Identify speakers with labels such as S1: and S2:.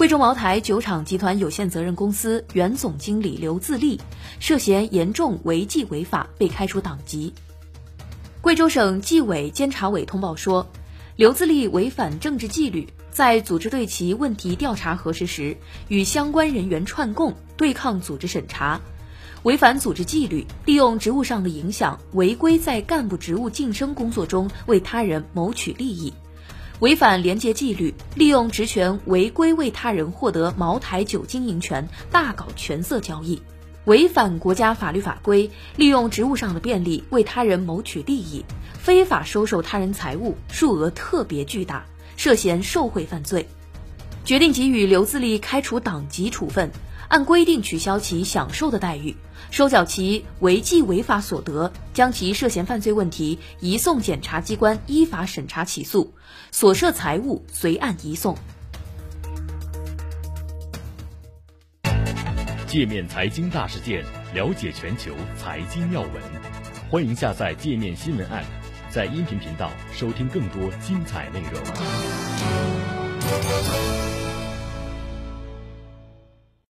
S1: 贵州茅台酒厂集团有限责任公司原总经理刘自立涉嫌严重违纪违法，被开除党籍。贵州省纪委监察委通报说，刘自立违反政治纪律，在组织对其问题调查核实时，与相关人员串供，对抗组织审查，违反组织纪律，利用职务上的影响，违规在干部职务晋升工作中为他人谋取利益。违反廉洁纪律，利用职权违规为他人获得茅台酒经营权，大搞权色交易；违反国家法律法规，利用职务上的便利为他人谋取利益，非法收受他人财物，数额特别巨大，涉嫌受贿犯罪，决定给予刘自立开除党籍处分。按规定取消其享受的待遇，收缴其违纪违法所得，将其涉嫌犯罪问题移送检察机关依法审查起诉，所涉财物随案移送。
S2: 界面财经大事件，了解全球财经要闻，欢迎下载界面新闻 App，在音频频道收听更多精彩内容。